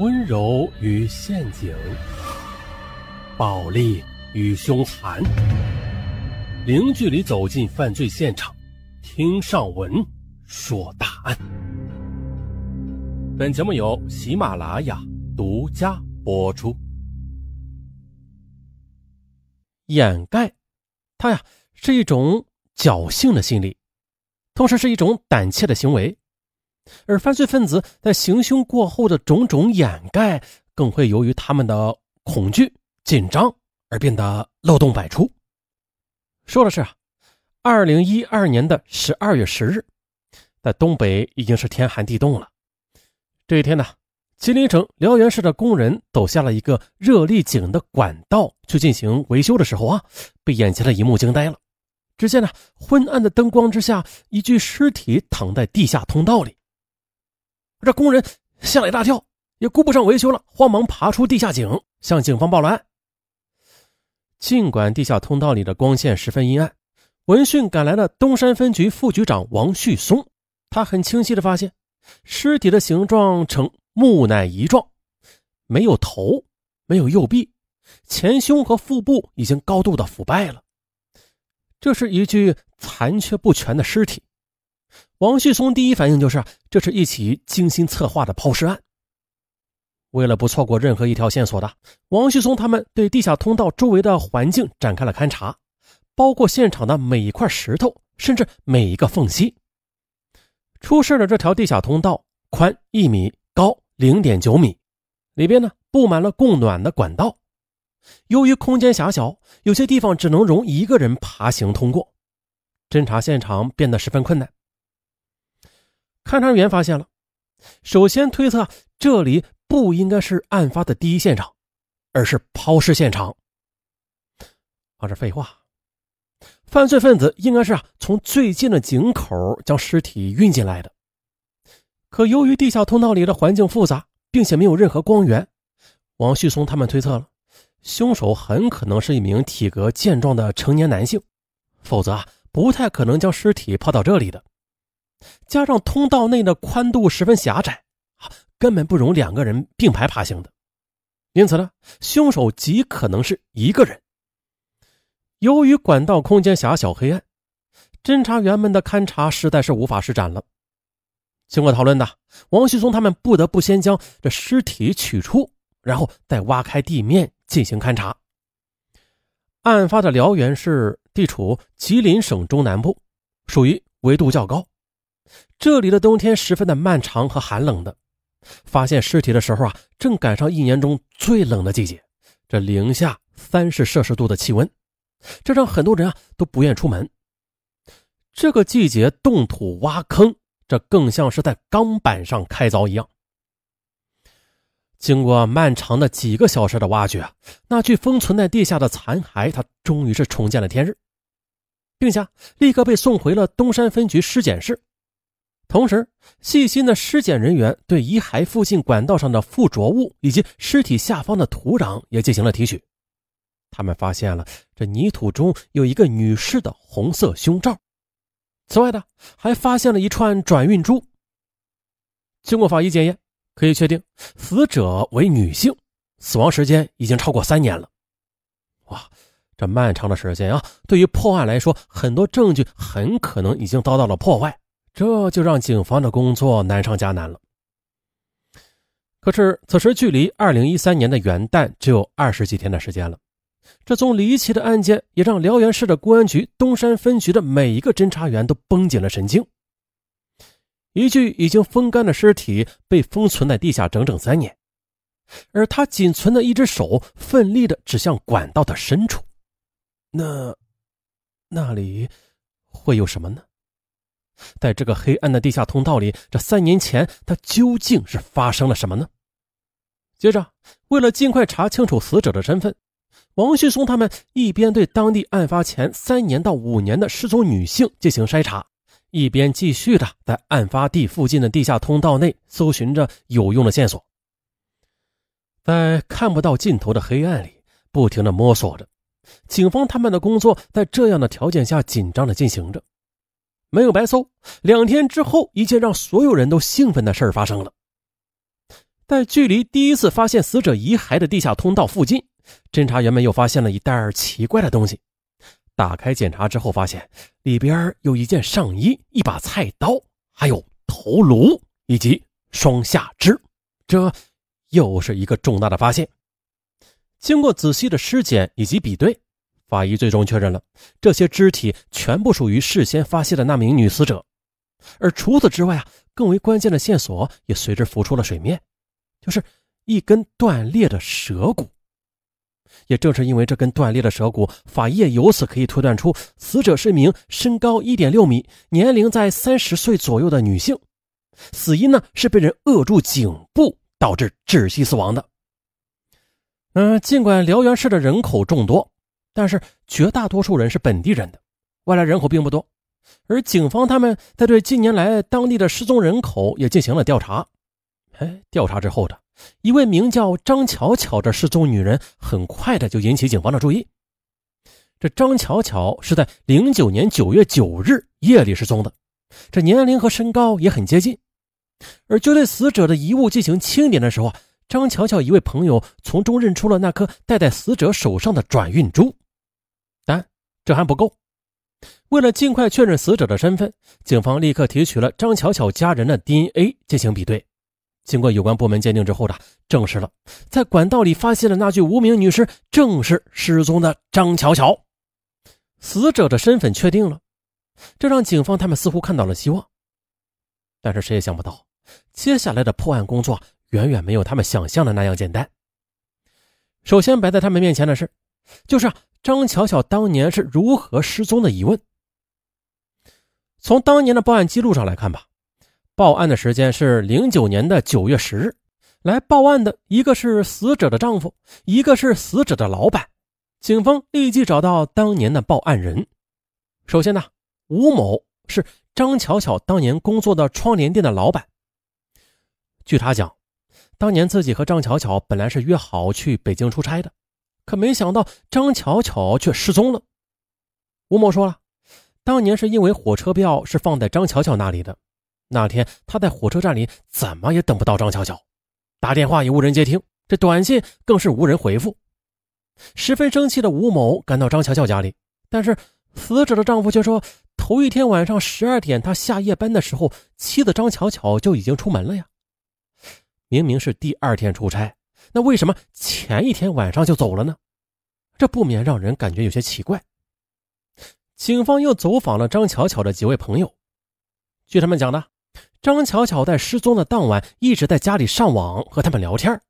温柔与陷阱，暴力与凶残，零距离走进犯罪现场，听上文说大案。本节目由喜马拉雅独家播出。掩盖，它呀是一种侥幸的心理，同时是一种胆怯的行为。而犯罪分子在行凶过后的种种掩盖，更会由于他们的恐惧、紧张而变得漏洞百出。说的是啊，二零一二年的十二月十日，在东北已经是天寒地冻了。这一天呢，吉林省辽源市的工人走下了一个热力井的管道去进行维修的时候啊，被眼前的一幕惊呆了。只见呢，昏暗的灯光之下，一具尸体躺在地下通道里。这工人吓了一大跳，也顾不上维修了，慌忙爬出地下井，向警方报了案。尽管地下通道里的光线十分阴暗，闻讯赶来的东山分局副局长王旭松，他很清晰的发现，尸体的形状呈木乃伊状，没有头，没有右臂，前胸和腹部已经高度的腐败了。这是一具残缺不全的尸体。王旭松第一反应就是，这是一起精心策划的抛尸案。为了不错过任何一条线索的，王旭松他们对地下通道周围的环境展开了勘查，包括现场的每一块石头，甚至每一个缝隙。出事的这条地下通道宽一米，高零点九米，里边呢布满了供暖的管道。由于空间狭小，有些地方只能容一个人爬行通过，侦查现场变得十分困难。勘查员发现了，首先推测这里不应该是案发的第一现场，而是抛尸现场。啊，这废话，犯罪分子应该是啊从最近的井口将尸体运进来的。可由于地下通道里的环境复杂，并且没有任何光源，王旭松他们推测了，凶手很可能是一名体格健壮的成年男性，否则啊不太可能将尸体抛到这里的。加上通道内的宽度十分狭窄，根本不容两个人并排爬行的。因此呢，凶手极可能是一个人。由于管道空间狭小、黑暗，侦查员们的勘查实在是无法施展了。经过讨论的，王旭松他们不得不先将这尸体取出，然后再挖开地面进行勘查。案发的辽源市地处吉林省中南部，属于纬度较高。这里的冬天十分的漫长和寒冷的，发现尸体的时候啊，正赶上一年中最冷的季节，这零下三十摄氏度的气温，这让很多人啊都不愿出门。这个季节冻土挖坑，这更像是在钢板上开凿一样。经过漫长的几个小时的挖掘，那具封存在地下的残骸，它终于是重见了天日，并且立刻被送回了东山分局尸检室。同时，细心的尸检人员对遗骸附近管道上的附着物以及尸体下方的土壤也进行了提取。他们发现了这泥土中有一个女士的红色胸罩。此外呢，还发现了一串转运珠。经过法医检验，可以确定死者为女性，死亡时间已经超过三年了。哇，这漫长的时间啊，对于破案来说，很多证据很可能已经遭到了破坏。这就让警方的工作难上加难了。可是，此时距离二零一三年的元旦只有二十几天的时间了。这宗离奇的案件也让辽源市的公安局东山分局的每一个侦查员都绷紧了神经。一具已经风干的尸体被封存在地下整整三年，而他仅存的一只手奋力的指向管道的深处。那，那里会有什么呢？在这个黑暗的地下通道里，这三年前他究竟是发生了什么呢？接着，为了尽快查清楚死者的身份，王旭松他们一边对当地案发前三年到五年的失踪女性进行筛查，一边继续的在案发地附近的地下通道内搜寻着有用的线索。在看不到尽头的黑暗里，不停的摸索着，警方他们的工作在这样的条件下紧张的进行着。没有白搜。两天之后，一件让所有人都兴奋的事儿发生了。在距离第一次发现死者遗骸的地下通道附近，侦查员们又发现了一袋奇怪的东西。打开检查之后，发现里边有一件上衣、一把菜刀，还有头颅以及双下肢。这又是一个重大的发现。经过仔细的尸检以及比对，法医最终确认了这些肢体全部属于事先发现的那名女死者。而除此之外啊，更为关键的线索也随之浮出了水面，就是一根断裂的舌骨。也正是因为这根断裂的舌骨，法医也由此可以推断出死者是一名身高一点六米、年龄在三十岁左右的女性，死因呢是被人扼住颈部导致窒息死亡的。嗯，尽管辽源市的人口众多，但是绝大多数人是本地人的，外来人口并不多。而警方他们在对近年来当地的失踪人口也进行了调查。哎，调查之后的一位名叫张巧巧的失踪女人，很快的就引起警方的注意。这张巧巧是在零九年九月九日夜里失踪的，这年龄和身高也很接近。而就对死者的遗物进行清点的时候啊。张巧巧一位朋友从中认出了那颗戴在死者手上的转运珠，这还不够。为了尽快确认死者的身份，警方立刻提取了张巧巧家人的 DNA 进行比对。经过有关部门鉴定之后的，证实了在管道里发现的那具无名女尸正是失踪的张巧巧。死者的身份确定了，这让警方他们似乎看到了希望。但是谁也想不到，接下来的破案工作。远远没有他们想象的那样简单。首先摆在他们面前的是，就是张巧巧当年是如何失踪的疑问。从当年的报案记录上来看吧，报案的时间是零九年的九月十日，来报案的一个是死者的丈夫，一个是死者的老板。警方立即找到当年的报案人。首先呢，吴某是张巧巧当年工作的窗帘店的老板。据他讲。当年自己和张巧巧本来是约好去北京出差的，可没想到张巧巧却失踪了。吴某说了，当年是因为火车票是放在张巧巧那里的，那天他在火车站里怎么也等不到张巧巧，打电话也无人接听，这短信更是无人回复。十分生气的吴某赶到张巧巧家里，但是死者的丈夫却说，头一天晚上十二点他下夜班的时候，妻子张巧巧就已经出门了呀。明明是第二天出差，那为什么前一天晚上就走了呢？这不免让人感觉有些奇怪。警方又走访了张巧巧的几位朋友，据他们讲呢，张巧巧在失踪的当晚一直在家里上网和他们聊天，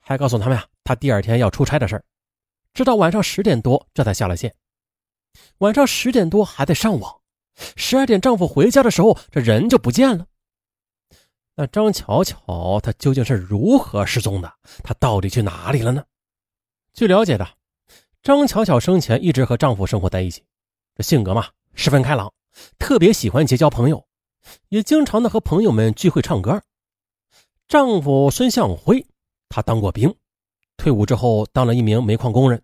还告诉他们呀，她第二天要出差的事直到晚上十点多这才下了线。晚上十点多还在上网，十二点丈夫回家的时候，这人就不见了。那张巧巧她究竟是如何失踪的？她到底去哪里了呢？据了解的，张巧巧生前一直和丈夫生活在一起，这性格嘛十分开朗，特别喜欢结交朋友，也经常的和朋友们聚会唱歌。丈夫孙向辉，他当过兵，退伍之后当了一名煤矿工人。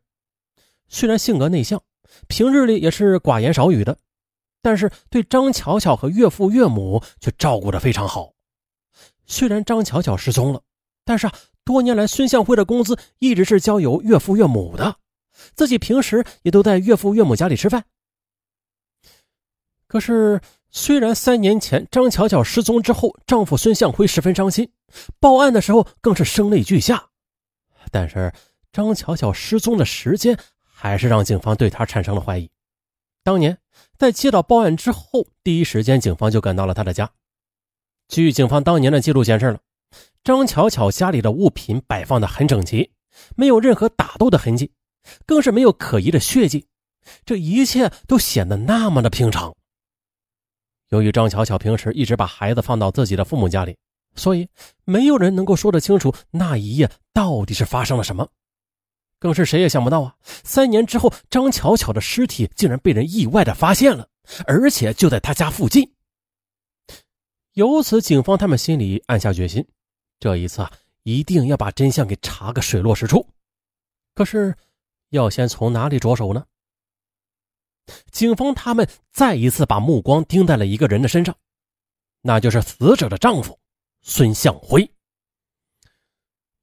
虽然性格内向，平日里也是寡言少语的，但是对张巧巧和岳父岳母却照顾得非常好。虽然张巧巧失踪了，但是啊，多年来孙向辉的工资一直是交由岳父岳母的，自己平时也都在岳父岳母家里吃饭。可是，虽然三年前张巧巧失踪之后，丈夫孙向辉十分伤心，报案的时候更是声泪俱下，但是张巧巧失踪的时间还是让警方对她产生了怀疑。当年在接到报案之后，第一时间警方就赶到了她的家。据警方当年的记录显示了，张巧巧家里的物品摆放的很整齐，没有任何打斗的痕迹，更是没有可疑的血迹，这一切都显得那么的平常。由于张巧巧平时一直把孩子放到自己的父母家里，所以没有人能够说得清楚那一夜到底是发生了什么。更是谁也想不到啊，三年之后，张巧巧的尸体竟然被人意外的发现了，而且就在他家附近。由此，警方他们心里暗下决心，这一次啊，一定要把真相给查个水落石出。可是，要先从哪里着手呢？警方他们再一次把目光盯在了一个人的身上，那就是死者的丈夫孙向辉。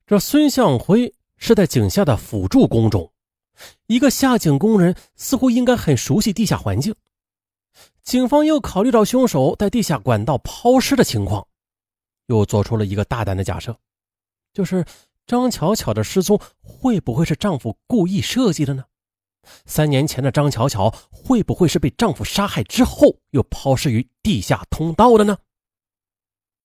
这孙向辉是在井下的辅助工种，一个下井工人似乎应该很熟悉地下环境。警方又考虑到凶手在地下管道抛尸的情况，又做出了一个大胆的假设，就是张巧巧的失踪会不会是丈夫故意设计的呢？三年前的张巧巧会不会是被丈夫杀害之后又抛尸于地下通道的呢？